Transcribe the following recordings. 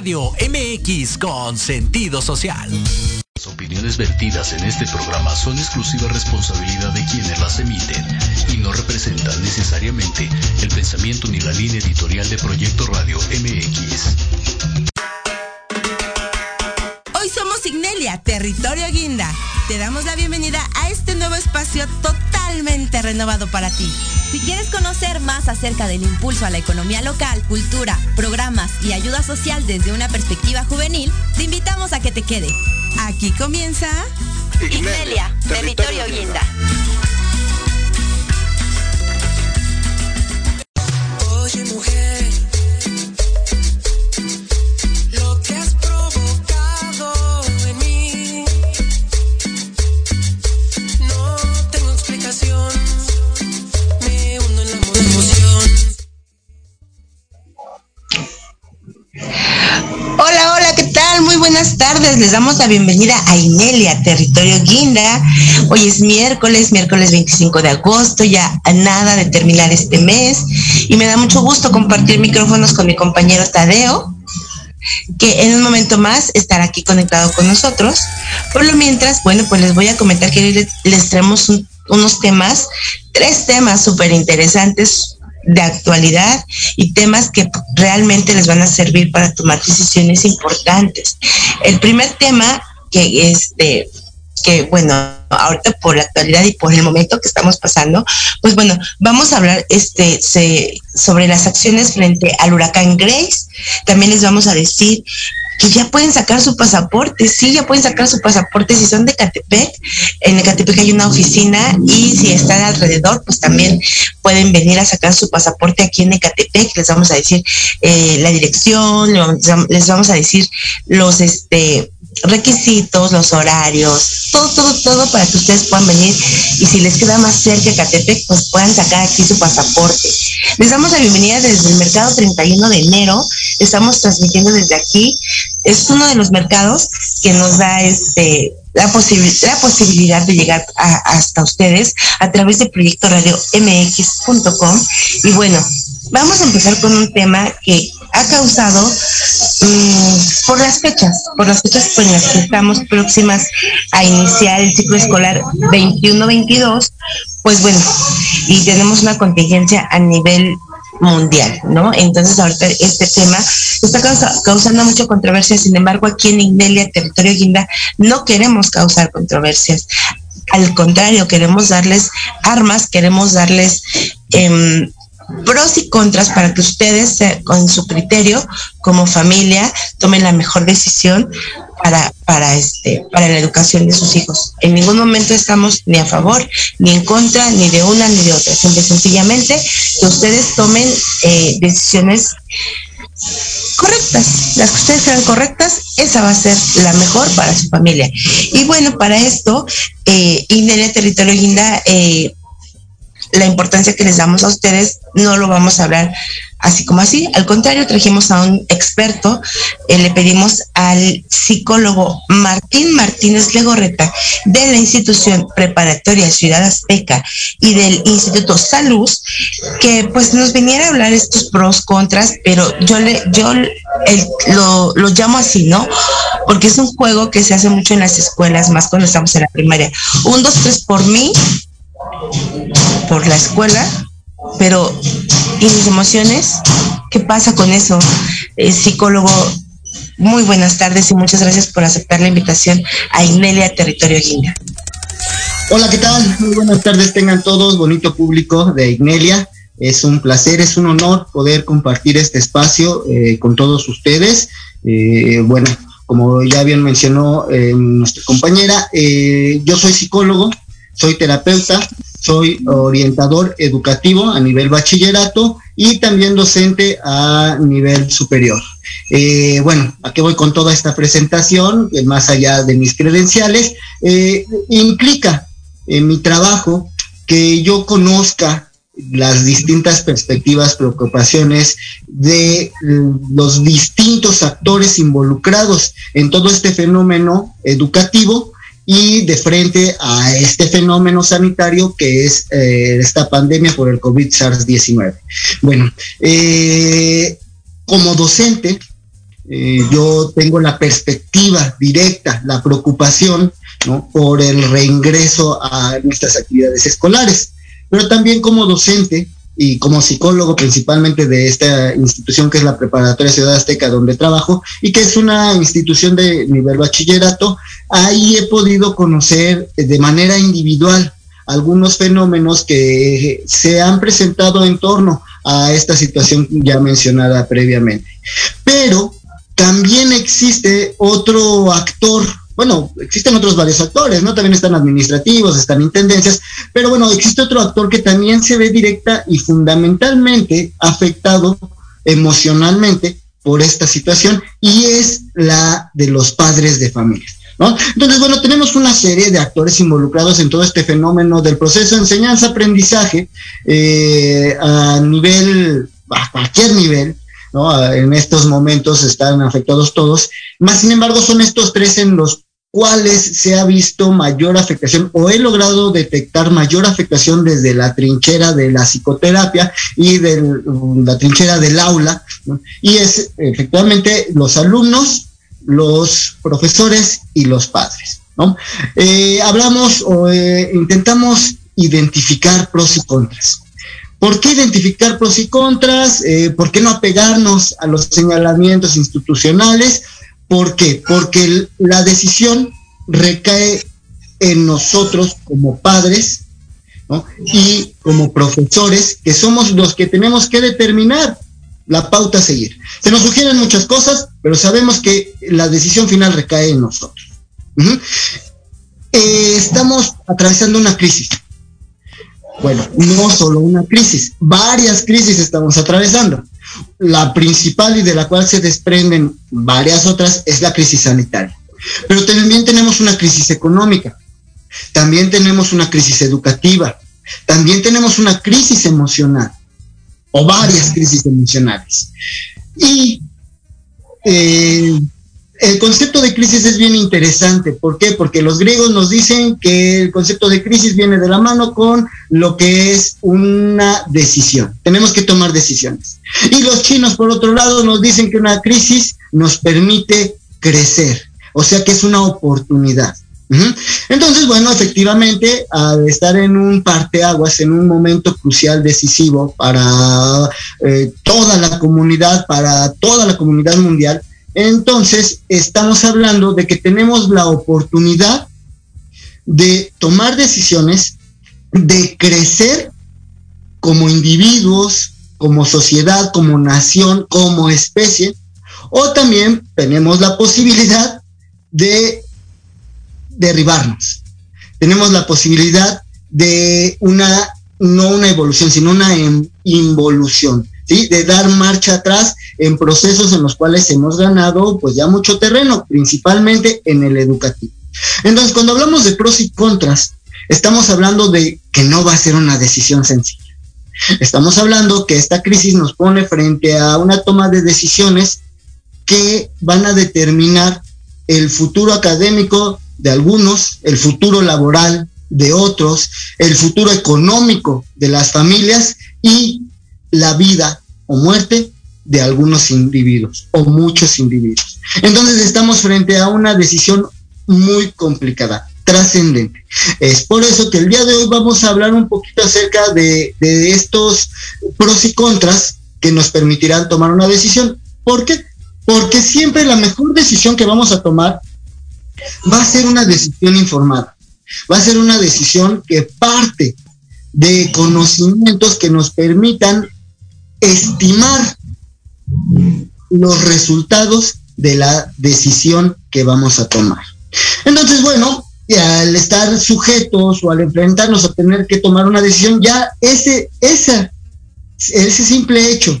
Radio MX con sentido social. Las opiniones vertidas en este programa son exclusiva responsabilidad de quienes las emiten y no representan necesariamente el pensamiento ni la línea editorial de Proyecto Radio MX. Hoy somos Ignelia, Territorio Guinda. Te damos la bienvenida a este nuevo espacio totalmente renovado para ti. Si quieres conocer más acerca del impulso a la economía local, cultura, programas y ayuda social desde una perspectiva juvenil, te invitamos a que te quedes. Aquí comienza Ignelia, Territorio Guinda. Les damos la bienvenida a Inelia, Territorio Guinda. Hoy es miércoles, miércoles 25 de agosto, ya a nada de terminar este mes. Y me da mucho gusto compartir micrófonos con mi compañero Tadeo, que en un momento más estará aquí conectado con nosotros. Por lo mientras, bueno, pues les voy a comentar que hoy les, les traemos un- unos temas, tres temas súper interesantes de actualidad y temas que realmente les van a servir para tomar decisiones importantes. El primer tema que este que bueno, ahorita por la actualidad y por el momento que estamos pasando, pues bueno, vamos a hablar este sobre las acciones frente al huracán Grace. También les vamos a decir que ya pueden sacar su pasaporte, sí, ya pueden sacar su pasaporte si son de Catepec. En Ecatepec hay una oficina y si están alrededor, pues también pueden venir a sacar su pasaporte aquí en Ecatepec. Les vamos a decir eh, la dirección, les vamos a decir los este requisitos, los horarios, todo, todo, todo para que ustedes puedan venir y si les queda más cerca Catepec, pues puedan sacar aquí su pasaporte. Les damos la bienvenida desde el mercado 31 de enero. Estamos transmitiendo desde aquí. Es uno de los mercados que nos da este la, posibil- la posibilidad de llegar a- hasta ustedes a través de proyecto radio mx.com y bueno, vamos a empezar con un tema que ha causado mm, por las fechas, por las fechas con las que estamos próximas a iniciar el ciclo escolar 21-22, pues bueno, y tenemos una contingencia a nivel mundial, ¿no? Entonces ahorita este tema está causa- causando mucha controversia, sin embargo aquí en Ignelia, territorio Guinda, no queremos causar controversias. Al contrario, queremos darles armas, queremos darles em, pros y contras para que ustedes, con su criterio, como familia, tomen la mejor decisión para, para, este, para la educación de sus hijos. En ningún momento estamos ni a favor, ni en contra, ni de una ni de otra. Simple sencillamente que ustedes tomen eh, decisiones correctas, las que ustedes crean correctas, esa va a ser la mejor para su familia. Y bueno, para esto, eh, Territorio Guinda, eh, la importancia que les damos a ustedes no lo vamos a hablar así como así. Al contrario, trajimos a un experto, eh, le pedimos al psicólogo Martín Martínez Legorreta de la institución preparatoria Ciudad Azteca y del Instituto Salud, que pues nos viniera a hablar estos pros, contras, pero yo le, yo lo, lo llamo así, ¿no? Porque es un juego que se hace mucho en las escuelas, más cuando estamos en la primaria. Un, dos, tres por mí, por la escuela, pero ¿y mis emociones? ¿Qué pasa con eso? Eh, psicólogo, muy buenas tardes y muchas gracias por aceptar la invitación a Inelia Territorio Guinda. Hola, ¿qué tal? Muy buenas tardes tengan todos, bonito público de Ignelia. Es un placer, es un honor poder compartir este espacio eh, con todos ustedes. Eh, bueno, como ya bien mencionó eh, nuestra compañera, yo soy psicólogo, soy terapeuta, soy orientador educativo a nivel bachillerato y también docente a nivel superior. Eh, bueno, ¿a qué voy con toda esta presentación? Eh, más allá de mis credenciales, eh, implica en mi trabajo que yo conozca las distintas perspectivas, preocupaciones de mm, los distintos actores involucrados en todo este fenómeno educativo y de frente a este fenómeno sanitario que es eh, esta pandemia por el COVID-SARS-19. Bueno, eh, como docente, eh, yo tengo la perspectiva directa, la preocupación por el reingreso a nuestras actividades escolares, pero también como docente y como psicólogo principalmente de esta institución que es la Preparatoria Ciudad Azteca donde trabajo y que es una institución de nivel bachillerato, ahí he podido conocer de manera individual algunos fenómenos que se han presentado en torno a esta situación ya mencionada previamente. Pero también existe otro actor, bueno, existen otros varios actores, ¿no? También están administrativos, están intendencias, pero bueno, existe otro actor que también se ve directa y fundamentalmente afectado emocionalmente por esta situación y es la de los padres de familia. Entonces, bueno, tenemos una serie de actores involucrados en todo este fenómeno del proceso de enseñanza-aprendizaje eh, a nivel, a cualquier nivel, ¿no? En estos momentos están afectados todos, más sin embargo son estos tres en los cuales se ha visto mayor afectación o he logrado detectar mayor afectación desde la trinchera de la psicoterapia y de la trinchera del aula, y es efectivamente los alumnos los profesores y los padres. ¿no? Eh, hablamos o eh, intentamos identificar pros y contras. ¿Por qué identificar pros y contras? Eh, ¿Por qué no apegarnos a los señalamientos institucionales? ¿Por qué? Porque la decisión recae en nosotros como padres y como profesores, que somos los que tenemos que determinar la pauta a seguir. Se nos sugieren muchas cosas, pero sabemos que la decisión final recae en nosotros. Eh, estamos atravesando una crisis. Bueno, no solo una crisis, varias crisis estamos atravesando. La principal y de la cual se desprenden varias otras es la crisis sanitaria. Pero también tenemos una crisis económica, también tenemos una crisis educativa, también tenemos una crisis emocional o varias crisis emocionales. Y eh, el concepto de crisis es bien interesante. ¿Por qué? Porque los griegos nos dicen que el concepto de crisis viene de la mano con lo que es una decisión. Tenemos que tomar decisiones. Y los chinos, por otro lado, nos dicen que una crisis nos permite crecer. O sea que es una oportunidad. Entonces, bueno, efectivamente, al estar en un parteaguas, en un momento crucial, decisivo para eh, toda la comunidad, para toda la comunidad mundial, entonces estamos hablando de que tenemos la oportunidad de tomar decisiones, de crecer como individuos, como sociedad, como nación, como especie, o también tenemos la posibilidad de derribarnos. Tenemos la posibilidad de una, no una evolución, sino una involución, De dar marcha atrás en procesos en los cuales hemos ganado pues ya mucho terreno, principalmente en el educativo. Entonces, cuando hablamos de pros y contras, estamos hablando de que no va a ser una decisión sencilla. Estamos hablando que esta crisis nos pone frente a una toma de decisiones que van a determinar el futuro académico de algunos, el futuro laboral de otros, el futuro económico de las familias y la vida o muerte de algunos individuos o muchos individuos. Entonces estamos frente a una decisión muy complicada, trascendente. Es por eso que el día de hoy vamos a hablar un poquito acerca de, de estos pros y contras que nos permitirán tomar una decisión. ¿Por qué? Porque siempre la mejor decisión que vamos a tomar va a ser una decisión informada, va a ser una decisión que parte de conocimientos que nos permitan estimar los resultados de la decisión que vamos a tomar. Entonces, bueno, al estar sujetos o al enfrentarnos a tener que tomar una decisión, ya ese, ese simple hecho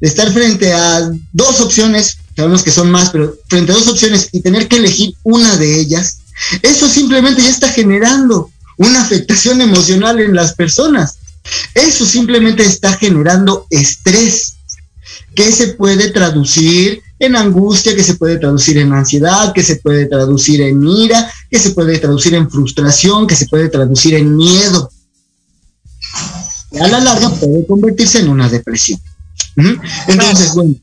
de estar frente a dos opciones sabemos que son más, pero frente a dos opciones y tener que elegir una de ellas, eso simplemente ya está generando una afectación emocional en las personas. Eso simplemente está generando estrés, que se puede traducir en angustia, que se puede traducir en ansiedad, que se puede traducir en ira, que se puede traducir en frustración, que se puede traducir en miedo. Y a la larga puede convertirse en una depresión. Entonces, bueno,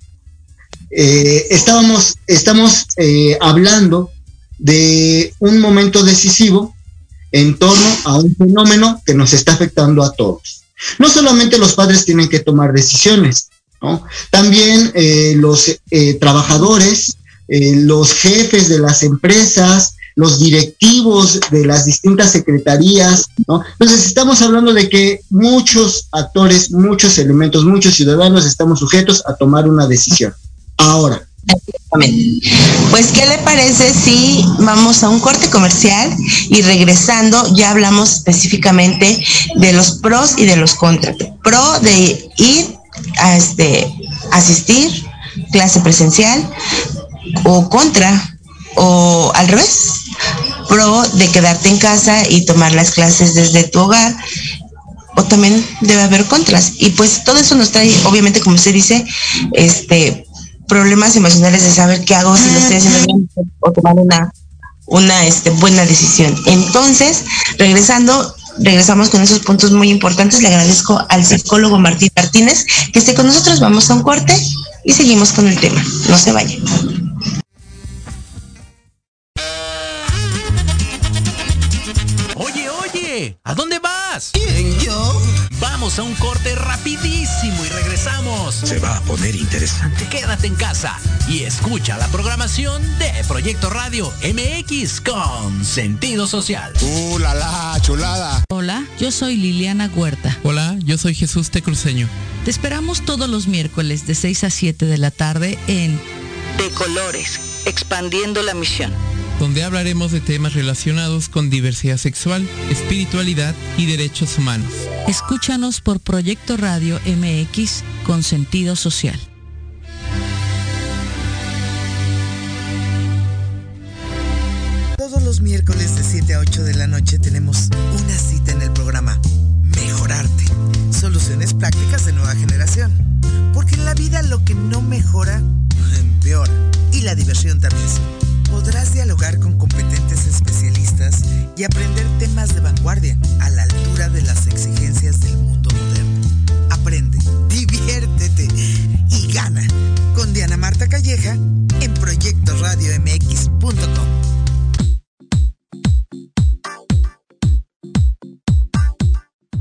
eh, estábamos, estamos eh, hablando de un momento decisivo en torno a un fenómeno que nos está afectando a todos. No solamente los padres tienen que tomar decisiones, ¿no? También eh, los trabajadores, los jefes de las empresas, los directivos de las distintas secretarías, ¿no? Entonces estamos hablando de que muchos actores, muchos elementos, muchos ciudadanos estamos sujetos a tomar una decisión. Ahora. Pues, ¿qué le parece si vamos a un corte comercial y regresando ya hablamos específicamente de los pros y de los contras? Pro de ir a este, asistir, clase presencial, o contra, o al revés, pro de quedarte en casa y tomar las clases desde tu hogar o también debe haber contras. Y pues todo eso nos trae obviamente como usted dice este problemas emocionales de saber qué hago, si lo estoy haciendo bien o tomar una, una este, buena decisión. Entonces, regresando, regresamos con esos puntos muy importantes. Le agradezco al psicólogo Martín Martínez que esté con nosotros. Vamos a un corte y seguimos con el tema. No se vaya. Oye, oye, ¿a dónde vas? ¿Quién, yo? Vamos a un corte rapidísimo y regresamos. Se va a poner interesante. Quédate en casa y escucha la programación de Proyecto Radio MX con sentido social. ¡Uh, la, la chulada! Hola, yo soy Liliana Huerta. Hola, yo soy Jesús Tecruceño. Te esperamos todos los miércoles de 6 a 7 de la tarde en De Colores, expandiendo la misión donde hablaremos de temas relacionados con diversidad sexual, espiritualidad y derechos humanos. Escúchanos por Proyecto Radio MX con sentido social. Todos los miércoles de 7 a 8 de la noche tenemos una cita en el programa Mejorarte. Soluciones prácticas de nueva generación. Porque en la vida lo que no mejora, empeora. Y la diversión también podrás dialogar con competentes especialistas y aprender temas de vanguardia a la altura de las exigencias del mundo moderno. Aprende, diviértete y gana con Diana Marta Calleja en proyectoradiomx.com.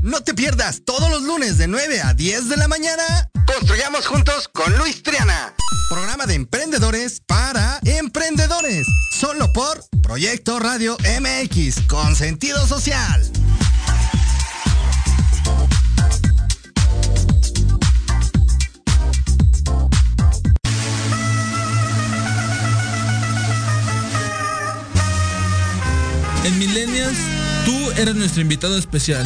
No te pierdas todos los lunes de 9 a 10 de la mañana. Construyamos juntos con Luis Triana. Programa de emprendedores para emprendedores. Solo por Proyecto Radio MX con sentido social. En Millennials, tú eres nuestro invitado especial.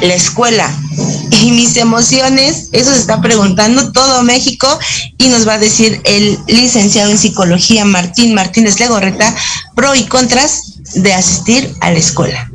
La escuela y mis emociones, eso se está preguntando todo México y nos va a decir el licenciado en psicología Martín Martínez Legorreta, pro y contras de asistir a la escuela.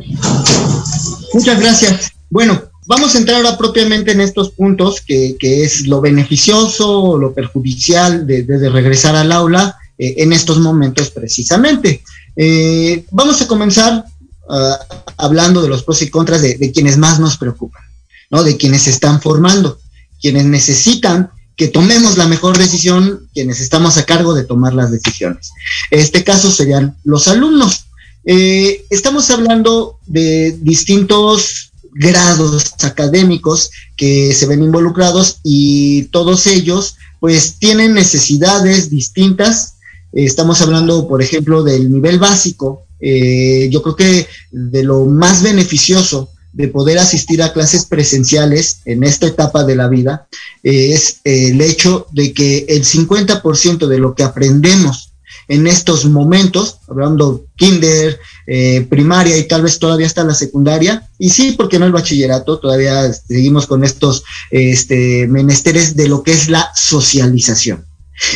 Muchas gracias. Bueno, vamos a entrar ahora propiamente en estos puntos que, es lo beneficioso lo perjudicial de, regresar al aula eh, en estos momentos precisamente. Eh, vamos a comenzar Ah, hablando de los pros y contras de, quienes más nos preocupan, ¿no? De quienes se están formando, quienes necesitan que tomemos la mejor decisión, quienes estamos a cargo de tomar las decisiones. Este caso serían los alumnos. Eh, estamos hablando de distintos grados académicos que se ven involucrados y todos ellos pues tienen necesidades distintas estamos hablando, por ejemplo, del nivel básico, eh, yo creo que de lo más beneficioso de poder asistir a clases presenciales en esta etapa de la vida eh, es el hecho de que el 50% de lo que aprendemos en estos momentos, hablando kinder, eh, primaria y tal vez todavía hasta la secundaria, y sí, porque no el bachillerato, todavía seguimos con estos este, menesteres de lo que es la socialización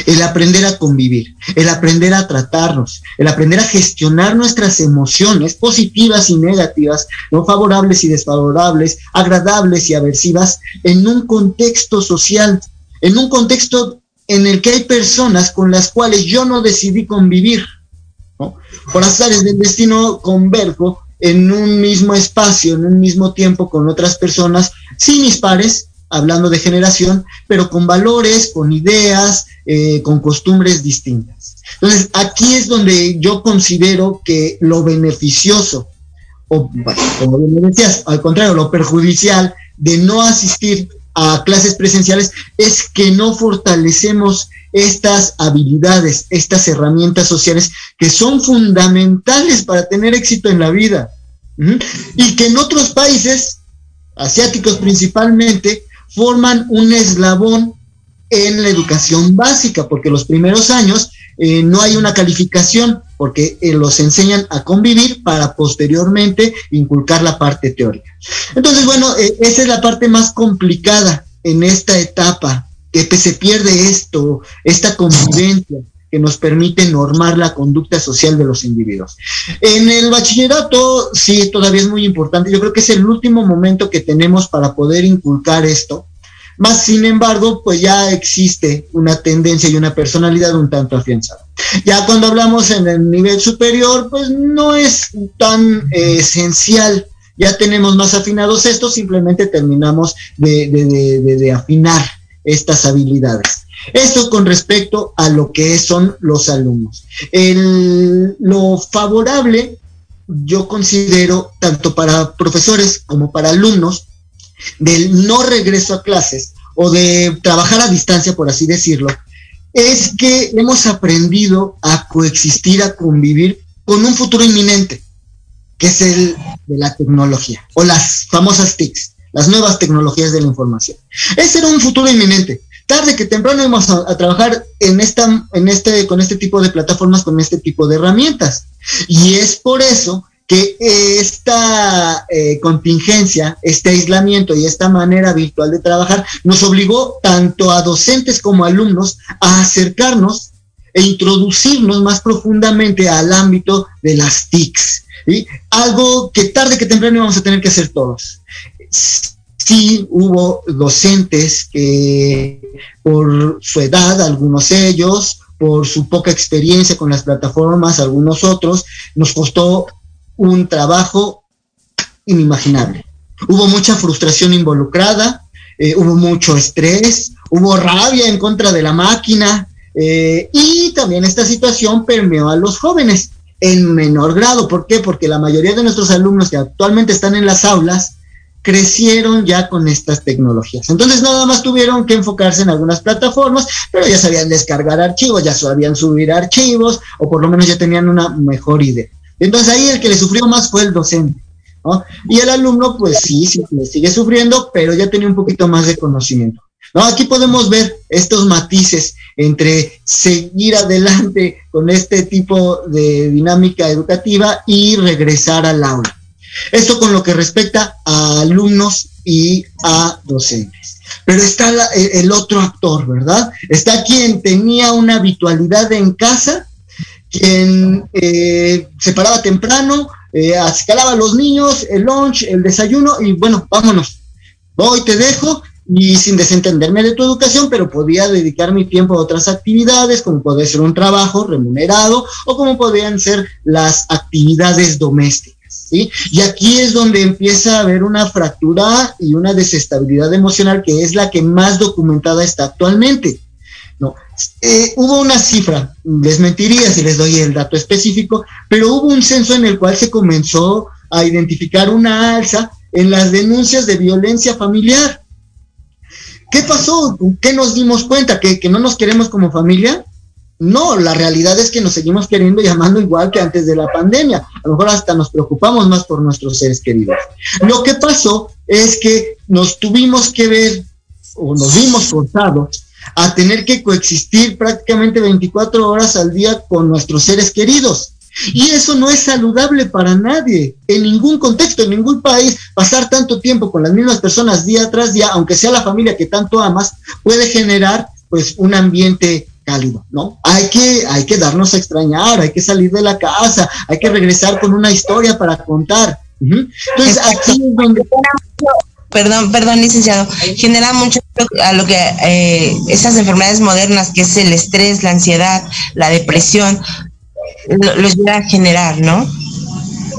el aprender a convivir, el aprender a tratarnos, el aprender a gestionar nuestras emociones positivas y negativas, no favorables y desfavorables, agradables y aversivas, en un contexto social, en un contexto en el que hay personas con las cuales yo no decidí convivir. Por azares del destino converjo en un mismo espacio, en un mismo tiempo con otras personas, sin mis pares, hablando de generación, pero con valores, con ideas, eh, con costumbres distintas. Entonces, aquí es donde yo considero que lo beneficioso, o como bien decías, al contrario, lo perjudicial de no asistir a clases presenciales es que no fortalecemos estas habilidades, estas herramientas sociales que son fundamentales para tener éxito en la vida. Y que en otros países, asiáticos principalmente, forman un eslabón en la educación básica, porque los primeros años eh, no hay una calificación, porque eh, los enseñan a convivir para posteriormente inculcar la parte teórica. Entonces, bueno, eh, esa es la parte más complicada en esta etapa, que se pierde esto, esta convivencia que nos permite normar la conducta social de los individuos. En el bachillerato, sí, todavía es muy importante. Yo creo que es el último momento que tenemos para poder inculcar esto. Más sin embargo, pues ya existe una tendencia y una personalidad un tanto afianzada. Ya cuando hablamos en el nivel superior, pues no es tan eh, esencial. Ya tenemos más afinados estos, simplemente terminamos de afinar estas habilidades. Esto con respecto a lo que son los alumnos. lo favorable, yo considero, tanto para profesores como para alumnos, del no regreso a clases o de trabajar a distancia, por así decirlo, es que hemos aprendido a coexistir, a convivir con un futuro inminente, que es el de la tecnología o las famosas TICs, las nuevas tecnologías de la información. Ese era un futuro inminente tarde que temprano vamos a, trabajar en esta, en este, con este tipo de plataformas, con este tipo de herramientas. Y es por eso que esta eh, contingencia, este aislamiento y esta manera virtual de trabajar nos obligó tanto a docentes como a alumnos a acercarnos e introducirnos más profundamente al ámbito de las TICs. Algo que tarde que temprano vamos a tener que hacer todos sí hubo docentes que por su edad, algunos ellos, por su poca experiencia con las plataformas, algunos otros, nos costó un trabajo inimaginable. Hubo mucha frustración involucrada, eh, hubo mucho estrés, hubo rabia en contra de la máquina eh, y también esta situación permeó a los jóvenes en menor grado. ¿Por qué? Porque la mayoría de nuestros alumnos que actualmente están en las aulas crecieron ya con estas tecnologías. Entonces nada más tuvieron que enfocarse en algunas plataformas, pero ya sabían descargar archivos, ya sabían subir archivos, o por lo menos ya tenían una mejor idea. Entonces ahí el que le sufrió más fue el docente. Y el alumno, pues sí, sí, le sigue sufriendo, pero ya tenía un poquito más de conocimiento. ¿no? Aquí podemos ver estos matices entre seguir adelante con este tipo de dinámica educativa y regresar al aula. Esto con lo que respecta a alumnos y a docentes. Pero está el otro actor, ¿verdad? Está quien tenía una habitualidad en casa, quien eh, se paraba temprano, eh, escalaba a los niños, el lunch, el desayuno y bueno, vámonos. Voy, te dejo y sin desentenderme de tu educación, pero podía dedicar mi tiempo a otras actividades, como puede ser un trabajo remunerado o como podían ser las actividades domésticas. Y aquí es donde empieza a haber una fractura y una desestabilidad emocional que es la que más documentada está actualmente. No, eh, hubo una cifra, les mentiría si les doy el dato específico, pero hubo un censo en el cual se comenzó a identificar una alza en las denuncias de violencia familiar. ¿Qué pasó? ¿Qué nos dimos cuenta? ¿Que, que no nos queremos como familia? No, la realidad es que nos seguimos queriendo llamando igual que antes de la pandemia. A lo mejor hasta nos preocupamos más por nuestros seres queridos. Lo que pasó es que nos tuvimos que ver o nos vimos forzados a tener que coexistir prácticamente 24 horas al día con nuestros seres queridos. Y eso no es saludable para nadie, en ningún contexto, en ningún país. Pasar tanto tiempo con las mismas personas día tras día, aunque sea la familia que tanto amas, puede generar pues un ambiente cálido, ¿no? Hay que, hay que darnos a extrañar, hay que salir de la casa, hay que regresar con una historia para contar. Entonces, aquí es donde... Perdón, perdón, licenciado. Genera mucho a lo que eh, esas enfermedades modernas, que es el estrés, la ansiedad, la depresión, los llega a generar, ¿no?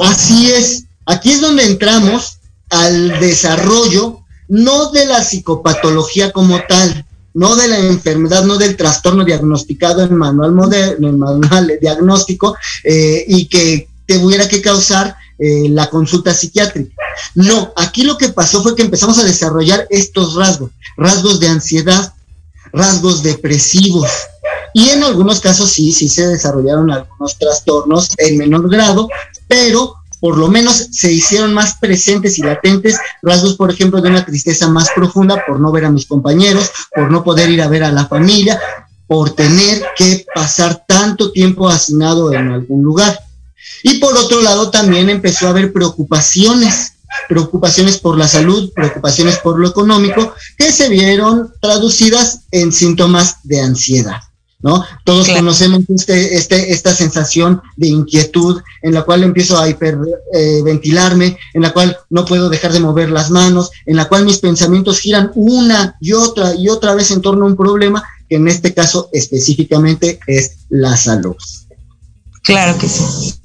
Así es. Aquí es donde entramos al desarrollo, no de la psicopatología como tal, no de la enfermedad, no del trastorno diagnosticado en manual moderno, en manual diagnóstico, eh, y que tuviera que causar eh, la consulta psiquiátrica. No, aquí lo que pasó fue que empezamos a desarrollar estos rasgos, rasgos de ansiedad, rasgos depresivos, y en algunos casos sí, sí se desarrollaron algunos trastornos en menor grado, pero por lo menos se hicieron más presentes y latentes rasgos, por ejemplo, de una tristeza más profunda por no ver a mis compañeros, por no poder ir a ver a la familia, por tener que pasar tanto tiempo asignado en algún lugar. Y por otro lado, también empezó a haber preocupaciones, preocupaciones por la salud, preocupaciones por lo económico, que se vieron traducidas en síntomas de ansiedad. ¿No? Todos conocemos este, este, esta sensación de inquietud en la cual empiezo a hiperventilarme, eh, en la cual no puedo dejar de mover las manos, en la cual mis pensamientos giran una y otra y otra vez en torno a un problema que en este caso específicamente es la salud. Claro que sí.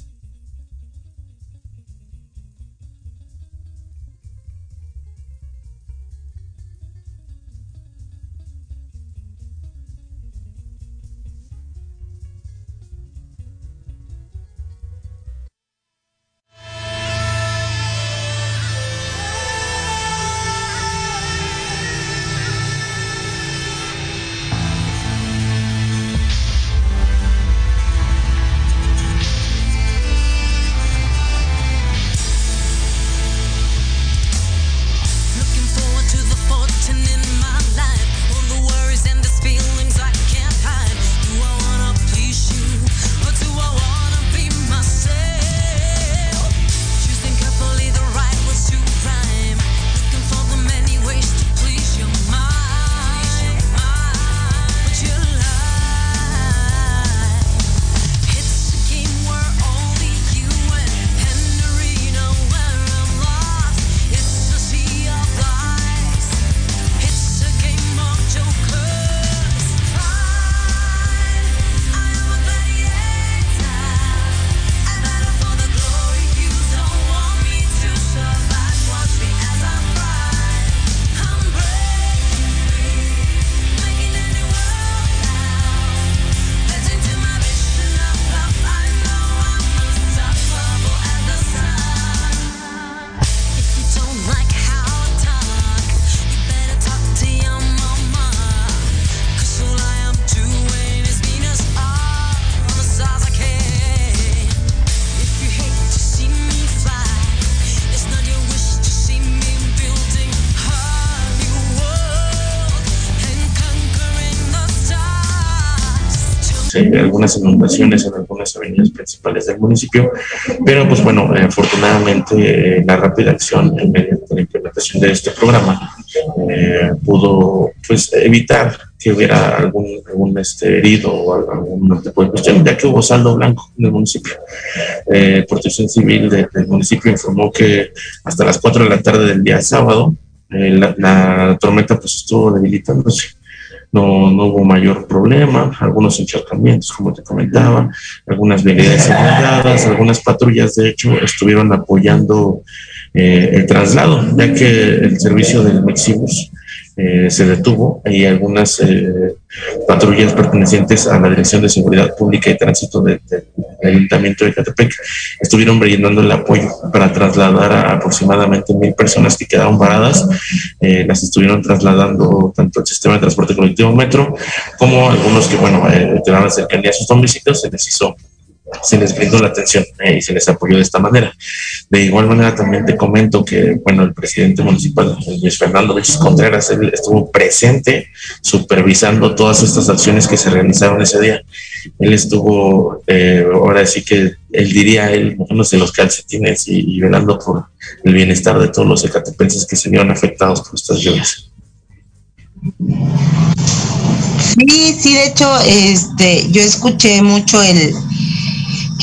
Algunas inundaciones en algunas avenidas principales del municipio, pero pues bueno, eh, afortunadamente eh, la rápida acción mediante la implementación de este programa eh, pudo pues evitar que hubiera algún, algún este, herido o algún tipo de cuestión, ya que hubo saldo blanco en el municipio. Protección Civil del municipio informó que hasta las 4 de la tarde del día sábado la, la, tormenta pues estuvo debilitándose no, no hubo mayor problema, algunos encharcamientos, como te comentaba, algunas vialidades inundadas, algunas patrullas, de hecho, estuvieron apoyando eh, el traslado, ya que el servicio del Mexibus eh, se detuvo y algunas eh, patrullas pertenecientes a la Dirección de Seguridad Pública y Tránsito del Ayuntamiento de Catepec estuvieron brindando el apoyo para trasladar a aproximadamente mil personas que quedaron paradas. Eh, las estuvieron trasladando tanto al sistema de transporte colectivo metro como algunos que, bueno, eh, quedaban cercanía a sus domicilios, se les hizo se les brindó la atención eh, y se les apoyó de esta manera. De igual manera también te comento que, bueno, el presidente municipal, Luis Fernando Vilches Contreras, él estuvo presente supervisando todas estas acciones que se realizaron ese día. Él estuvo, eh, ahora sí que él diría, él mojándose los calcetines y, y velando por el bienestar de todos los ecatepenses que se vieron afectados por estas lluvias. Sí, sí, de hecho, este, yo escuché mucho el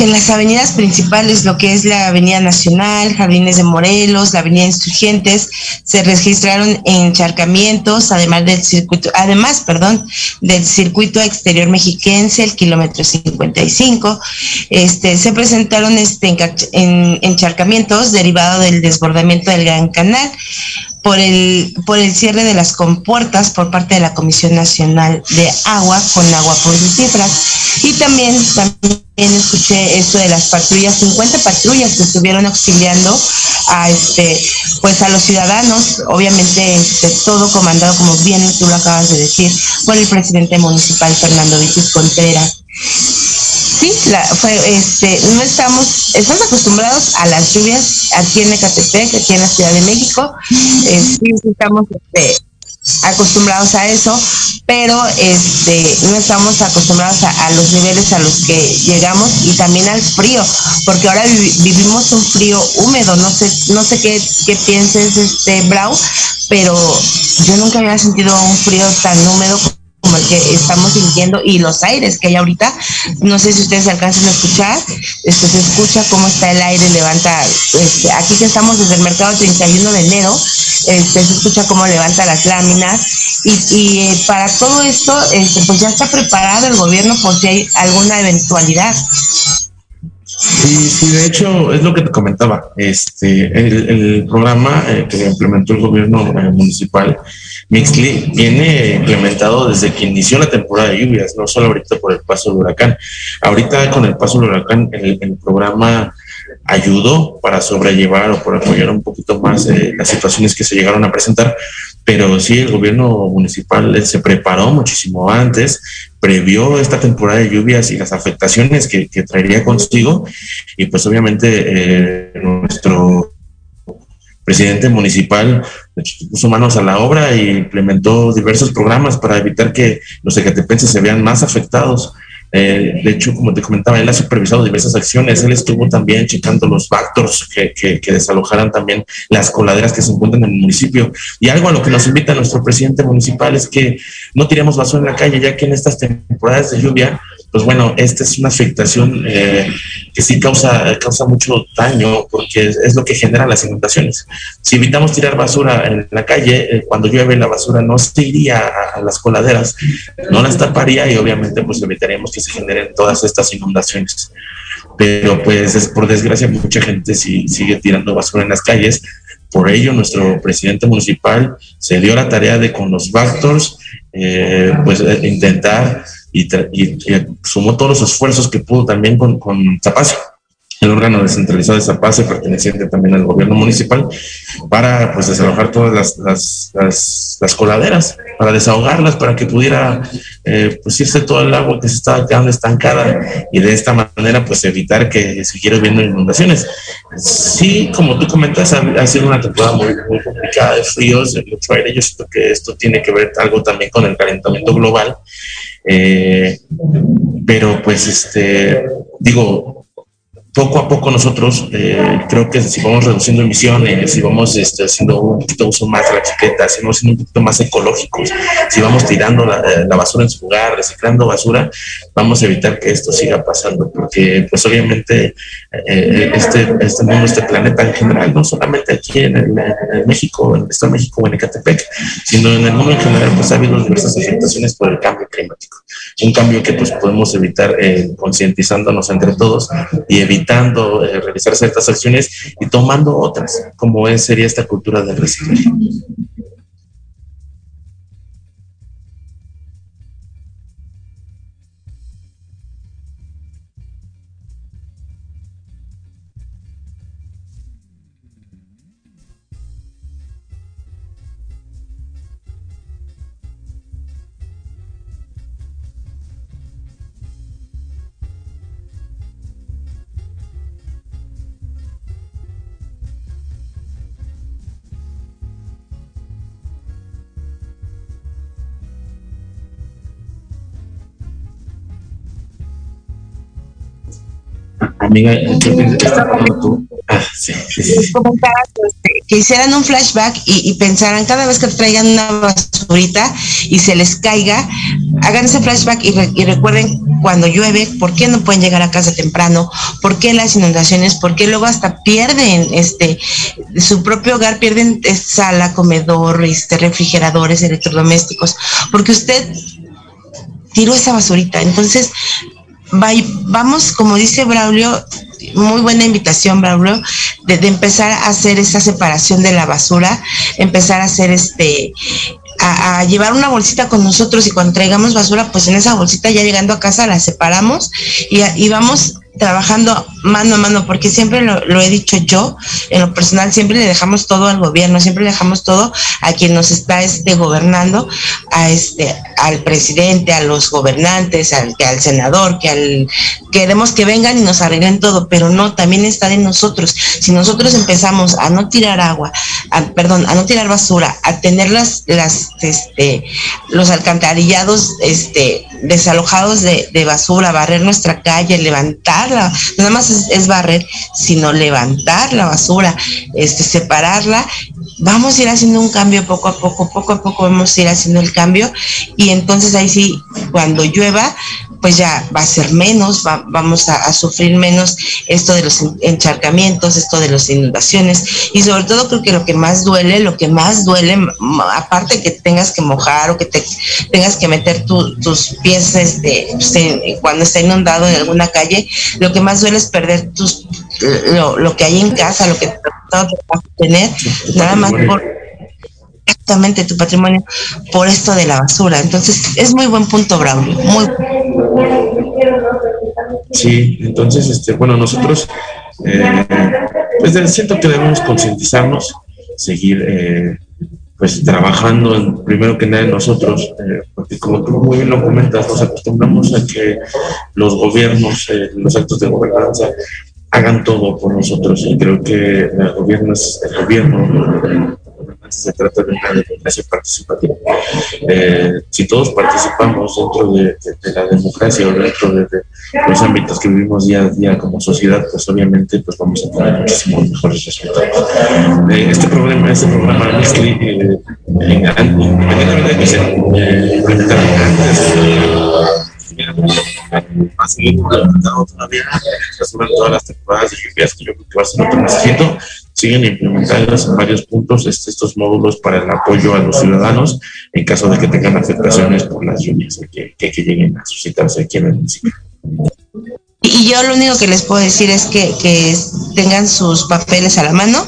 que en las avenidas principales, lo que es la Avenida Nacional, Jardines de Morelos, la Avenida Insurgentes, se registraron encharcamientos, además del circuito, además, perdón, del circuito exterior mexiquense, el kilómetro 55, este, se presentaron este en, encharcamientos derivados del desbordamiento del Gran Canal por el, por el cierre de las compuertas por parte de la Comisión Nacional de Agua con agua por cifras. Y también, también escuché esto de las patrullas, 50 patrullas que estuvieron auxiliando a este, pues a los ciudadanos, obviamente este, todo comandado, como bien tú lo acabas de decir, por el presidente municipal Fernando Vitis Contreras. Sí, la, fue, este, no estamos, estamos acostumbrados a las lluvias aquí en Ecatepec, aquí en la Ciudad de México, eh, sí estamos este, acostumbrados a eso, pero este no estamos acostumbrados a, los niveles a los que llegamos y también al frío, porque ahora vi, vivimos un frío húmedo, no sé, no sé qué, qué pienses este Brau, pero yo nunca había sentido un frío tan húmedo como el que estamos sintiendo y los aires que hay ahorita, no sé si ustedes alcanzan a escuchar, este, se escucha cómo está el aire, levanta, este, aquí que estamos desde el mercado 31 de enero, este, se escucha cómo levanta las láminas. Y, y eh, para todo esto, este, pues ya está preparado el gobierno por si hay alguna eventualidad. Sí, sí, de hecho es lo que te comentaba. Este, el, el programa eh, que implementó el gobierno eh, municipal Mixly viene implementado desde que inició la temporada de lluvias, no solo ahorita por el paso del huracán. Ahorita con el paso del huracán el, programa ayudó para sobrellevar o por apoyar un poquito más eh, las situaciones que se llegaron a presentar, pero sí el gobierno municipal se preparó muchísimo antes, previó esta temporada de lluvias y las afectaciones que, traería consigo y pues obviamente eh, nuestro presidente municipal puso manos a la obra e implementó diversos programas para evitar que los ecatepenses se vean más afectados. Eh, de hecho, como te comentaba, él ha supervisado diversas acciones. Él estuvo también checando los factors que, que, que, desalojaran también las coladeras que se encuentran en el municipio. Y algo a lo que nos invita nuestro presidente municipal es que no tiremos basura en la calle, ya que en estas temporadas de lluvia, pues bueno, esta es una afectación eh, que sí causa, causa mucho daño porque es, es, lo que genera las inundaciones. Si evitamos tirar basura en la calle, eh, cuando llueve la basura no se iría a, a las coladeras, no las taparía y obviamente pues evitaríamos que se generen todas estas inundaciones. Pero pues es, por desgracia mucha gente sí, sigue tirando basura en las calles. Por ello nuestro presidente municipal se dio la tarea de con los factors eh, pues intentar y, sumó todos los esfuerzos que pudo también con, con Zapacio el órgano descentralizado de Zapase, perteneciente también al gobierno municipal, para pues desalojar todas las, las, coladeras, para desahogarlas, para que pudiera eh, pues irse todo el agua que se estaba quedando estancada y de esta manera pues evitar que siguiera viendo inundaciones. Sí, como tú comentas, ha, ha sido una temporada muy, muy complicada de fríos, de mucho aire, yo siento que esto tiene que ver algo también con el calentamiento global, eh, pero pues este, digo, poco a poco nosotros eh, creo que si vamos reduciendo emisiones, si vamos este, haciendo un poquito uso más de la chiqueta, si vamos siendo un poquito más ecológicos, si vamos tirando la, eh, la, basura en su lugar, reciclando basura, vamos a evitar que esto siga pasando, porque pues obviamente eh, este, este mundo, este planeta en general, no solamente aquí en, el, en México, en el Estado de México o en Ecatepec, sino en el mundo en general, pues ha habido diversas afectaciones por el cambio climático. Un cambio que pues podemos evitar concientizándonos entre todos y evitar evitando eh, realizar ciertas acciones y tomando otras, como es, sería esta cultura del reciclaje. Amiga, ¿qué estás hablando tú? Ah, sí, sí, sí. Que hicieran un flashback y, pensaran cada vez que traigan una basurita y se les caiga, hagan ese flashback y, recuerden cuando llueve, por qué no pueden llegar a casa temprano, por qué las inundaciones, por qué luego hasta pierden este su propio hogar, pierden sala, comedor, este, refrigeradores, electrodomésticos, porque usted tiró esa basurita. Entonces, vamos, como dice Braulio, muy buena invitación, Braulio, de, empezar a hacer esa separación de la basura, empezar a hacer este, a, llevar una bolsita con nosotros y cuando traigamos basura, pues en esa bolsita ya llegando a casa la separamos y, vamos trabajando mano a mano, porque siempre lo, he dicho yo, en lo personal, siempre le dejamos todo al gobierno, siempre le dejamos todo a quien nos está este, gobernando, a este, al presidente, a los gobernantes, al, al senador, que al, queremos que vengan y nos arreglen todo, pero no, también está de nosotros. Si nosotros empezamos a no tirar agua, perdón, a no tirar basura, a tener las, las, este, los alcantarillados, este, desalojados de, de basura, barrer nuestra calle, levantarla, nada más es, barrer, sino levantar la basura, este, separarla vamos a ir haciendo un cambio poco a poco, poco a poco vamos a ir haciendo el cambio y entonces ahí sí, cuando llueva, pues ya va a ser menos, vamos a, sufrir menos esto de los encharcamientos, esto de las inundaciones. Y sobre todo creo que lo que más duele, lo que más duele, aparte que tengas que mojar o que te tengas que meter tus pies este, pues, cuando está inundado en alguna calle, lo que más duele es perder tus lo, que hay en casa, lo que te vas a tener, nada más por exactamente tu patrimonio por esto de la basura. Entonces, es muy buen punto, Braulio. Muy Sí, entonces, este, bueno, nosotros, eh, pues siento que debemos concientizarnos, seguir, eh, pues trabajando en, primero que nada en nosotros, eh, porque como tú muy bien lo comentas, nos acostumbramos a que los gobiernos, los actos de gobernanza, hagan todo por nosotros y creo que el gobierno el gobierno se trata de una democracia participativa. Eh, si todos participamos dentro de, la democracia o dentro de, los ámbitos que vivimos día a día como sociedad, pues obviamente pues vamos a tener muchísimos mejores resultados. Eh, este problema, este programa Misli, eh, inmediatamente que se eh, implementaron antes va a seguir implementado todavía, todas las temporadas de lluvias, que yo creo que va a ser otro necesito, siguen implementados en varios puntos este, estos módulos para el apoyo a los ciudadanos en caso de que tengan afectaciones por las lluvias que, que, lleguen a suscitarse aquí en el municipio. Y yo lo único que les puedo decir es que, que tengan sus papeles a la mano,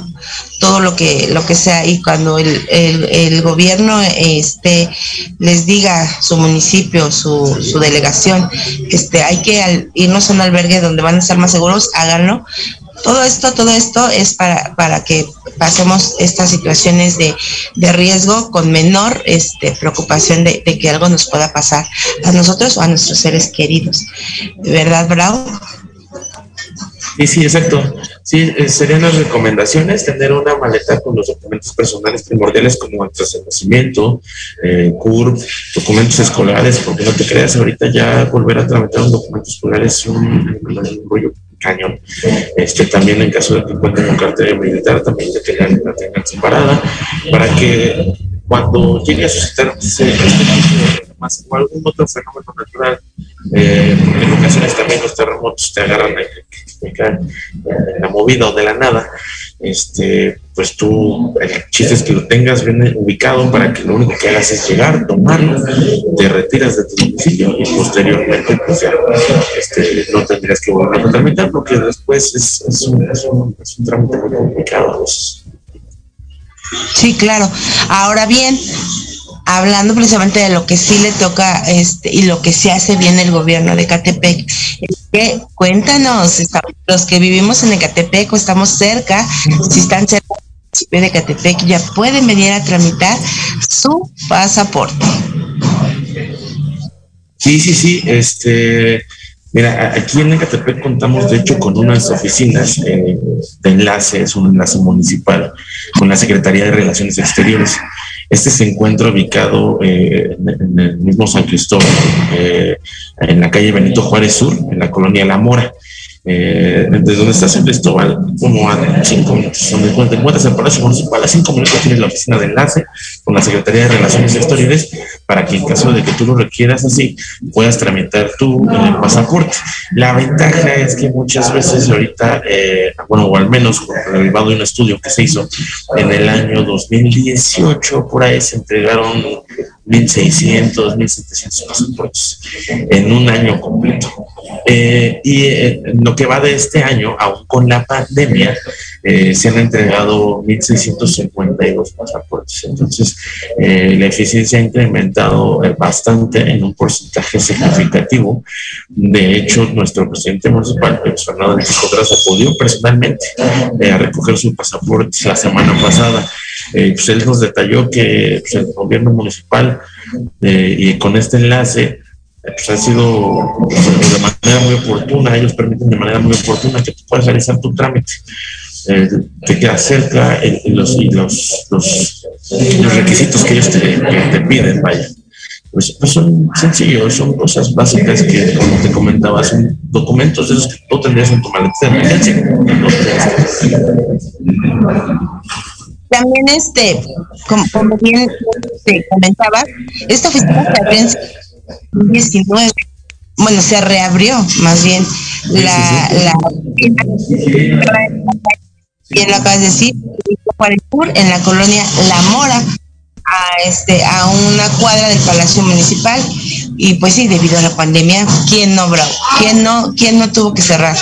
todo lo que lo que sea y cuando el, el, gobierno este les diga su municipio su, su delegación este hay que irnos a un albergue donde van a estar más seguros háganlo todo esto, todo esto es para, para que pasemos estas situaciones de, de riesgo con menor este, preocupación de, que algo nos pueda pasar a nosotros o a nuestros seres queridos. ¿Verdad, Bravo? Sí, sí, exacto. Sí, eh, serían las recomendaciones tener una maleta con los documentos personales primordiales como actas de nacimiento, eh, CURP, documentos escolares, porque no te creas, ahorita ya volver a tramitar un documento escolar es un, un rollo cañón. Este, también en caso de que encuentren un cartel militar, también de que la, tengan separada, para que cuando llegue a suscitar este tipo problemas o algún otro fenómeno natural, eh, en ocasiones también los terremotos te agarran la movida o de la nada, este, pues tú, el chiste es que lo tengas bien ubicado para que lo único que hagas es llegar, tomarlo, te retiras de tu domicilio y posteriormente pues ya este, no tendrías que volver a tramitar porque después es, un, es, es un trámite muy complicado. Sí, claro. Ahora bien, hablando precisamente de lo que sí le toca este y lo que sí hace bien el gobierno de Catepec, que cuéntanos, los que vivimos en Ecatepec o estamos cerca, si están cerca de Ecatepec, ya pueden venir a tramitar su pasaporte. Sí, sí, sí, este, mira, aquí en Ecatepec contamos de hecho con unas oficinas eh, de enlace, es un enlace municipal con la Secretaría de Relaciones Exteriores. Este se encuentra ubicado eh, en, el mismo San Cristóbal, eh, en la calle Benito Juárez Sur, en la colonia La Mora. Eh, desde donde está San Cristóbal, como a cinco minutos, donde te encuentras el Palacio Municipal, a cinco minutos tienes la oficina de enlace con la Secretaría de Relaciones Exteriores para que en caso de que tú lo requieras así, puedas tramitar tu eh, pasaporte. La ventaja es que muchas veces ahorita, eh, bueno, o al menos derivado de un estudio que se hizo en el año 2018, por ahí se entregaron 1.600, 1.700 pasaportes en un año completo. Eh, y eh, lo que va de este año, aún con la pandemia, eh, se han entregado 1.652 pasaportes. Entonces, la eficiencia ha incrementado bastante en un porcentaje significativo. De hecho, nuestro presidente municipal, Fernando de Ticotras, acudió personalmente a recoger su pasaporte la semana pasada. pues él nos detalló que pues, el gobierno municipal y con este enlace pues ha sido de manera muy oportuna, ellos permiten de manera muy oportuna que tú puedas realizar tu trámite. Eh, te queda cerca los, y los, los, requisitos que ellos te, te piden, vaya. Pues, pues, son sencillos, son cosas básicas que, como te comentaba, son documentos de esos que tú tendrías en tu maleta de emergencia. También, este, como, bien te comentaba, esta oficina de 19 bueno, se reabrió más bien la, la bien lo acabas de decir, en la colonia La Mora, a este, a una cuadra del Palacio Municipal. Y pues sí, debido a la pandemia, ¿quién no, bravo? ¿Quién no, quién no tuvo que cerrar?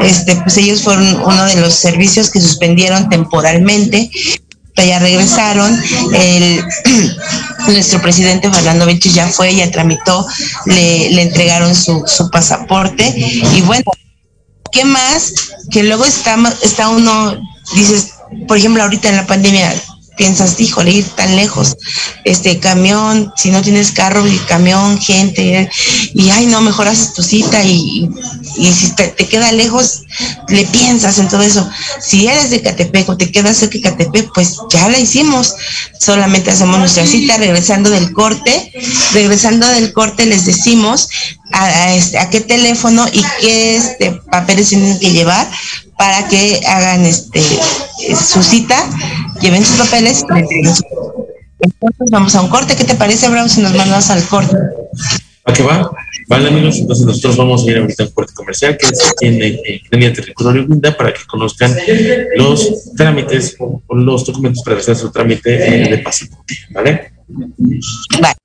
Este, pues ellos fueron uno de los servicios que suspendieron temporalmente ya regresaron. El, nuestro presidente Fernando Vilches ya fue, ya tramitó, le, le entregaron su, su, pasaporte. Y bueno, ¿qué más? Que luego está, está uno, dices, por ejemplo, ahorita en la pandemia, piensas, híjole, ir tan lejos, este camión, si no tienes carro, y camión, gente, y ay, no, mejor haces tu cita y, si te, queda lejos, le piensas en todo eso. Si eres de Catepec o te quedas cerca de Catepec, pues ya la hicimos, solamente hacemos nuestra cita, regresando del corte, regresando del corte les decimos a, a, este, a qué teléfono y qué este, papeles tienen que llevar para que hagan este su cita, lleven sus papeles y Entonces vamos a un corte. ¿Qué te parece, Bravo, si nos mandamos al corte? ¿A qué va? Vale, amigos, entonces nosotros vamos a ir ahorita al corte comercial que es en, en, en el territorio Guinda para que conozcan los trámites o, los documentos para hacer su trámite de pasaporte, ¿vale? Vale.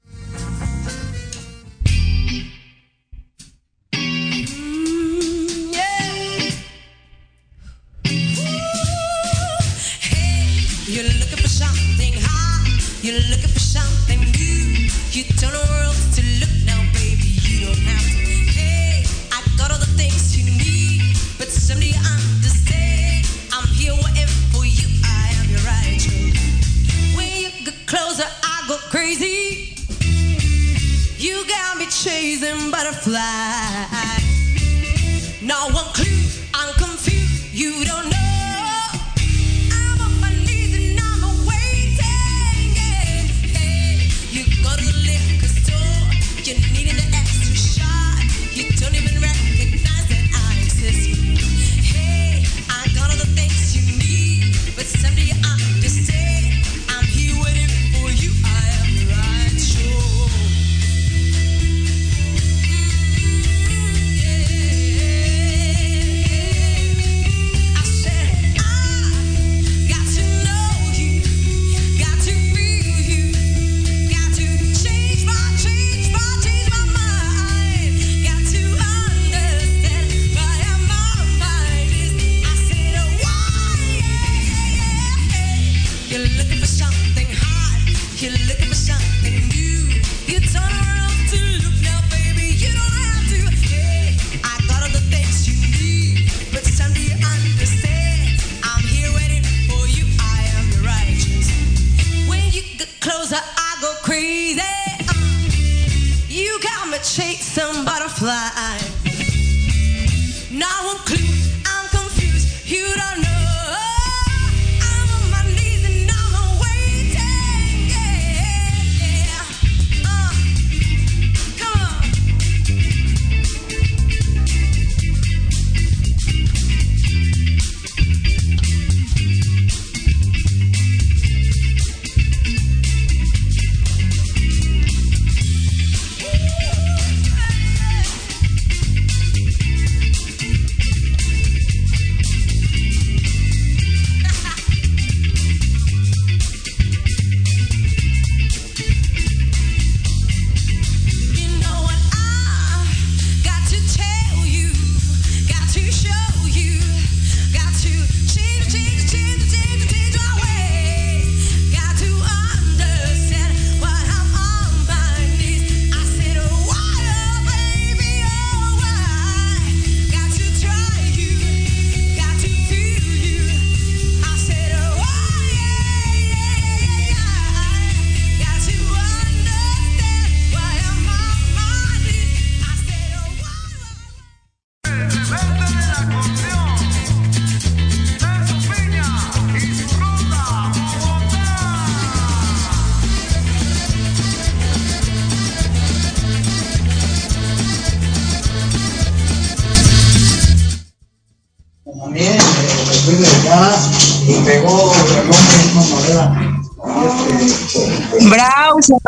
Crazy. You got me chasing butterflies. No one clue, I'm confused. You don't know.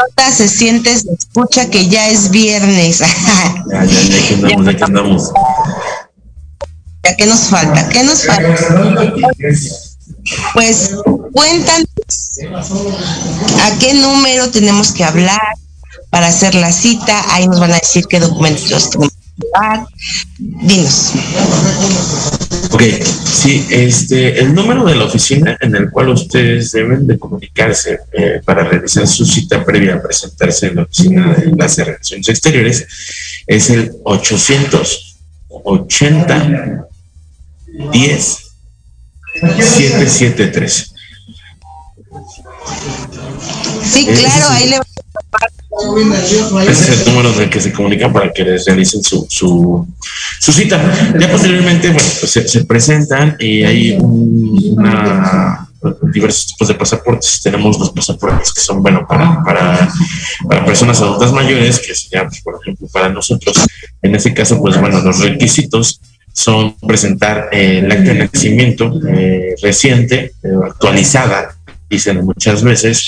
Nota, se siente, se escucha que ya es viernes. Ya, ya, ya que andamos, ya que andamos. ¿Ya qué nos falta? ¿Qué nos falta? Pues cuéntanos a qué número tenemos que hablar para hacer la cita. Ahí nos van a decir qué documentos tenemos que llevar. Dinos. Ok, sí, este, el número de la oficina en el cual ustedes deben de comunicarse eh, para realizar su cita previa a presentarse en la oficina de las relaciones exteriores es el 880 10 773. Sí, claro, ahí le Ese es el número del que se comunican para que les realicen su, su, su cita. Ya posteriormente, bueno, pues se, se presentan y hay un- una diversos tipos de pasaportes. Tenemos los pasaportes que son, bueno, para, para, para personas adultas mayores, que sería, pues, por ejemplo, para nosotros. En ese caso, pues bueno, los requisitos son presentar eh, el acta de nacimiento eh, reciente, eh, actualizada, dicen muchas veces,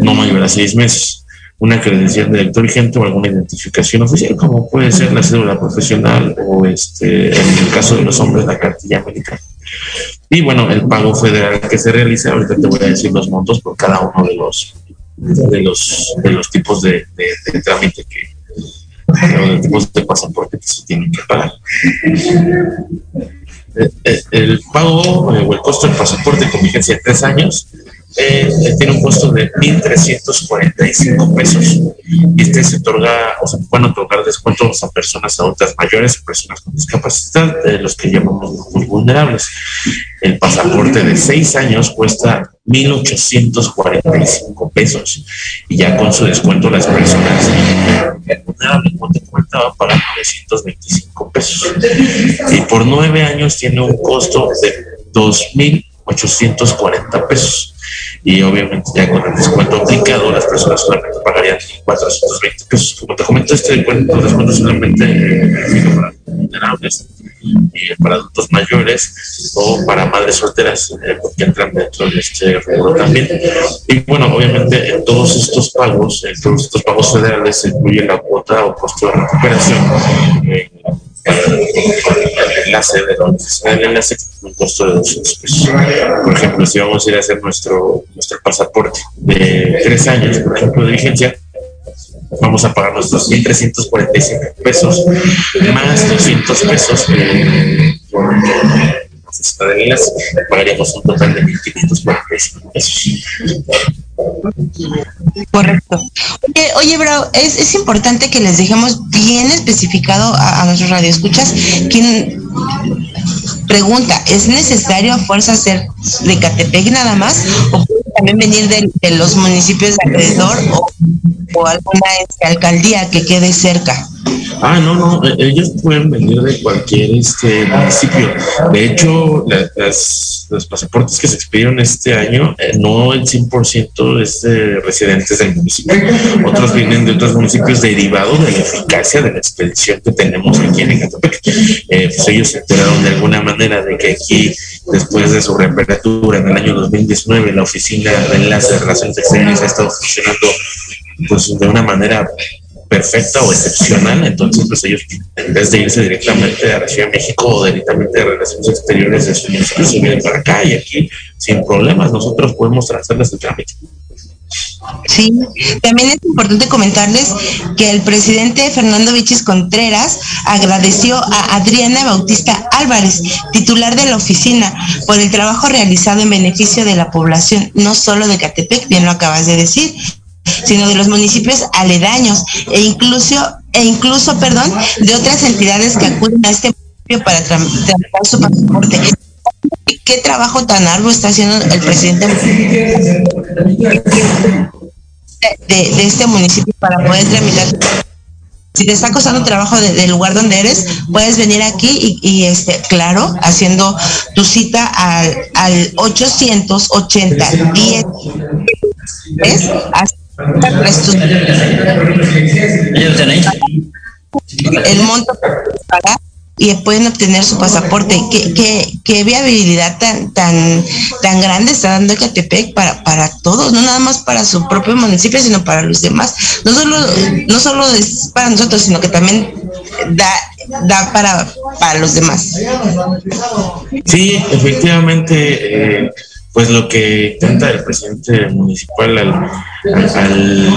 no mayor a seis meses una credencial de lector vigente o alguna identificación oficial, como puede ser la cédula profesional o este, en el caso de los hombres, la cartilla médica. Y bueno, el pago federal que se realiza, ahorita te voy a decir los montos por cada uno de los de los de los tipos de, de- de trámite que tipos de pasaporte que se tienen que pagar. Eh, eh, El pago eh, o el costo del pasaporte con vigencia de tres años eh, tiene un costo de 1.345 pesos y este se otorga o se pueden otorgar descuentos a personas adultas mayores, personas con discapacidad, de los que llamamos muy vulnerables. El pasaporte de seis años cuesta 1.845 pesos y ya con su descuento las personas vulnerables, comentaba, pagan 925 pesos. Y por nueve años tiene un costo de 2.840 pesos. Y obviamente ya con el descuento aplicado, las personas solamente pagarían 420 pesos. Como te comento, este descuento, descuento solamente eh, para vulnerables y para adultos mayores o para madres solteras, eh, porque entran dentro de este rubro también. Y bueno, obviamente en todos estos pagos, en todos estos pagos federales se incluye la cuota o costo de recuperación. el enlace de la oficina del enlace un costo de 200 pesos. Por ejemplo, si vamos a ir a hacer nuestro, nuestro pasaporte de tres años, por ejemplo, de vigencia, vamos a pagar nuestros 1.345 pesos más 200 pesos por la enlace. Pagaríamos un total de 1.545 pesos. Correcto. Oye, oye Bravo, es, es importante que les dejemos bien especificado a, nuestros radioescuchas quien pregunta, ¿es necesario a fuerza ser de Catepec nada más? ¿O puede también venir de, los municipios de alrededor o, alguna este, alcaldía que quede cerca? Ah, no, no, eh, ellos pueden venir de cualquier este municipio. De hecho, la- las, los pasaportes que se expidieron este año, eh, no el 100% es de residentes del municipio. Otros vienen de otros municipios derivados de la eficacia de la expedición que tenemos aquí en Ecatepec. Eh, pues ellos se enteraron de alguna manera de que aquí, después de su reapertura en el año 2019, la oficina de enlace de relaciones exteriores ha estado funcionando pues de una manera perfecta o excepcional, entonces pues ellos en vez de irse directamente a la Ciudad de México o directamente a Relaciones Exteriores de su se vienen para acá y aquí sin problemas nosotros podemos trazarles el trámite. Sí, también es importante comentarles que el presidente Fernando Vichis Contreras agradeció a Adriana Bautista Álvarez, titular de la oficina, por el trabajo realizado en beneficio de la población, no solo de Catepec, bien lo acabas de decir, sino de los municipios aledaños e incluso, e incluso, perdón, de otras entidades que acuden a este municipio para tram- tramitar su pasaporte. ¿Qué trabajo tan arduo está haciendo el presidente de, este municipio para poder tramitar? Si te está costando trabajo de- del lugar donde eres, puedes venir aquí y, este, claro, haciendo tu cita al, al 880 10 ¿ves? Hasta el monto pagar y pueden obtener su pasaporte. ¿Qué, qué, qué viabilidad tan, tan, tan grande está dando Ecatepec para, para todos, no nada más para su propio municipio, sino para los demás. No solo, no solo es para nosotros, sino que también da, da para, para los demás. Sí, efectivamente, eh, pues lo que intenta el presidente municipal al, al- al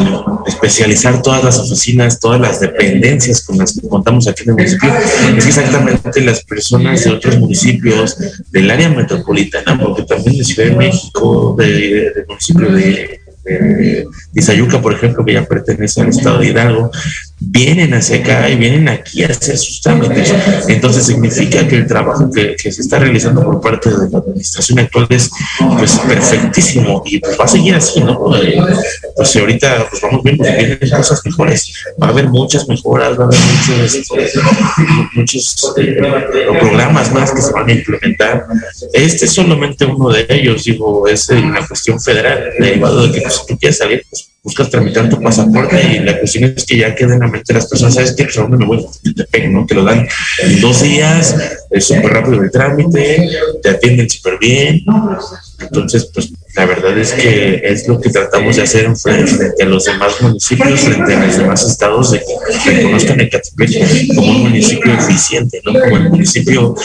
especializar todas las oficinas, todas las dependencias con las que contamos aquí en el municipio, es exactamente las personas de otros municipios del área metropolitana, porque también de Ciudad de México, de- de- del municipio de, de por ejemplo, que ya pertenece al estado de Hidalgo, vienen hacia acá y vienen aquí a hacer sus trámites. Entonces significa que el trabajo que, que se está realizando por parte de la administración actual es pues perfectísimo y pues va a seguir así, ¿no? Eh, pues ahorita pues vamos viendo que vienen cosas mejores, va a haber muchas mejoras, va a haber muchos, este, muchos eh, programas más que se van a implementar. Este es solamente uno de ellos, digo, es eh, una cuestión federal, derivado de que pues, tú quieres salir, pues buscas tramitar tu pasaporte y la cuestión es que ya quede en la mente de las personas, ¿sabes qué? Pues a dónde me voy, ¿no? Te lo dan en dos días, es súper rápido el trámite, te atienden súper bien. Entonces, pues la verdad es que es lo que tratamos de hacer en frente, a los demás municipios, frente a los demás estados, de que reconozcan Ecatepec como un municipio eficiente, ¿no? Como el municipio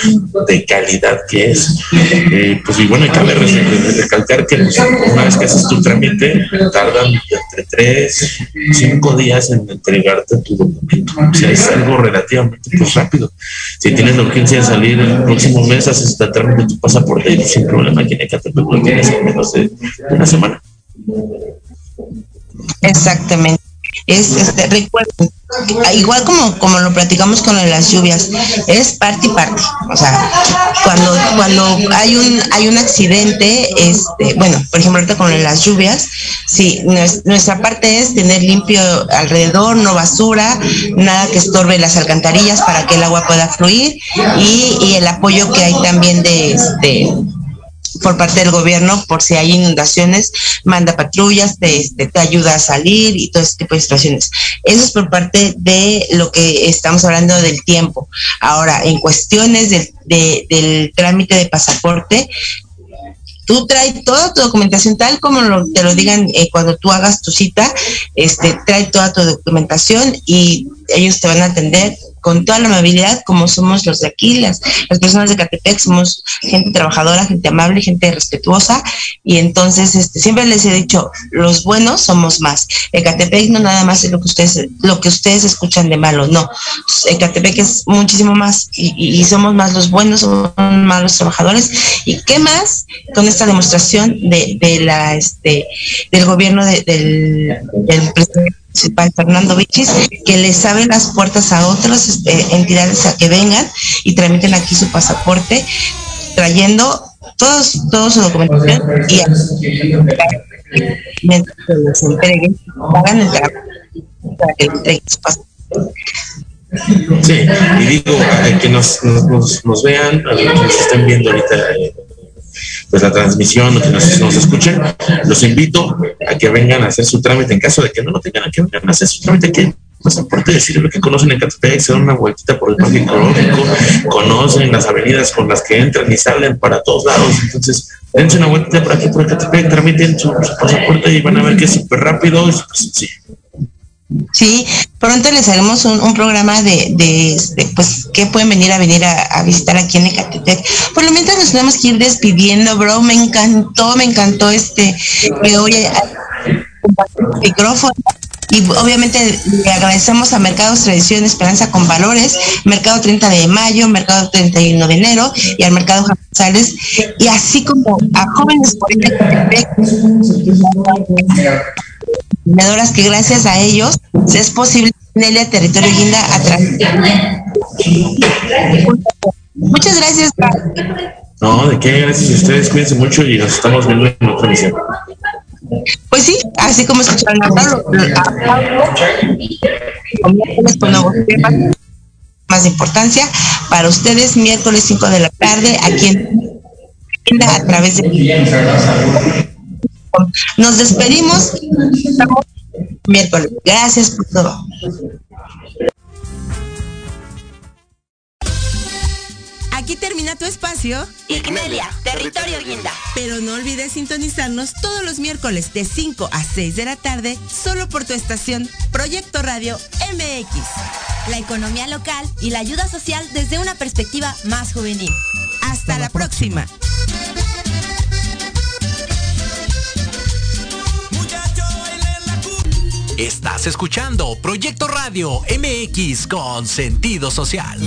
de calidad que es. Eh, pues y bueno, cabe re- re- recalcar que pues, una vez que haces tu trámite, tardan entre tres, cinco días en entregarte tu documento. O sea, es algo relativamente pues, rápido. Si tienes la urgencia de salir el próximo mes, haces el trámite tu pasaporte sin problema aquí en Ecatepec lo tienes en menos de semana. Exactamente. Es, este, recuerden, igual como, como lo platicamos con las lluvias, es parte y parte. O sea, cuando, cuando hay un, hay un accidente, este, bueno, por ejemplo, ahorita con las lluvias, sí, nues- nuestra parte es tener limpio alrededor, no basura, nada que estorbe las alcantarillas para que el agua pueda fluir y el apoyo que hay también de este por parte del gobierno por si hay inundaciones, manda patrullas, te, este, te ayuda a salir y todo ese tipo de situaciones. Eso es por parte de lo que estamos hablando del tiempo. Ahora, en cuestiones del, de- del trámite de pasaporte, tú traes toda tu documentación tal como lo- te lo digan eh, cuando tú hagas tu cita, este, trae toda tu documentación y ellos te van a atender con toda la amabilidad como somos los de aquí, las, las personas de Catepec somos gente trabajadora, gente amable, gente respetuosa y entonces este, siempre les he dicho, los buenos somos más. Ecatepec no nada más es lo que ustedes, lo que ustedes escuchan de malo, no. Ecatepec es muchísimo más y, somos más los buenos, somos más los trabajadores. ¿Y qué más con esta demostración de, de la este del gobierno de- del, del presidente municipal Fernando Vichis, que les abre las puertas a otras este, entidades a que vengan y tramiten aquí su pasaporte, trayendo todos, toda su documentación y mientras que les entreguen, hagan el trabajo para que les entreguen su pasaporte. Sí, y digo, a que nos, nos, nos- nos vean, a los que nos estén viendo ahorita eh, pues la transmisión o que nos, nos escuchen, los invito a que vengan a hacer su trámite en caso de que no lo tengan, a que vengan a hacer su trámite aquí. Pasaporte decir lo que conocen en Catepec, se dan una vueltita por el parque ecológico, conocen las avenidas con las que entran y salen para todos lados. Entonces, dense una vueltita por aquí por Catepec, tramiten su, su pasaporte y van a ver que es súper rápido y súper sencillo. Sí, pronto les haremos un, un programa de, de, este, pues, que pueden venir a venir a, visitar aquí en Ecatepec. Por lo mientras nos tenemos que ir despidiendo, bro. Me encantó, me encantó este, que hoy el micrófono. Y obviamente le agradecemos a Mercados Tradición Esperanza con Valores, Mercado 30 de Mayo, Mercado 31 de enero y al Mercado González, y así como a jóvenes que gracias a ellos es posible Nelia Territorio Guinda a través Muchas gracias. No, de qué, gracias a ustedes, cuídense mucho y nos estamos viendo en otra emisión. Pues sí, así como escucharon a Pablo, con nuevos temas más de importancia para ustedes miércoles 5 de la tarde aquí en a través de nos despedimos. Miércoles. Gracias por todo Aquí termina tu espacio. Ignelia, territorio guinda. Pero no olvides sintonizarnos todos los miércoles de 5 a 6 de la tarde, solo por tu estación Proyecto Radio MX. La economía local y la ayuda social desde una perspectiva más juvenil. Hasta, la, próxima. Estás escuchando Proyecto Radio MX con sentido social.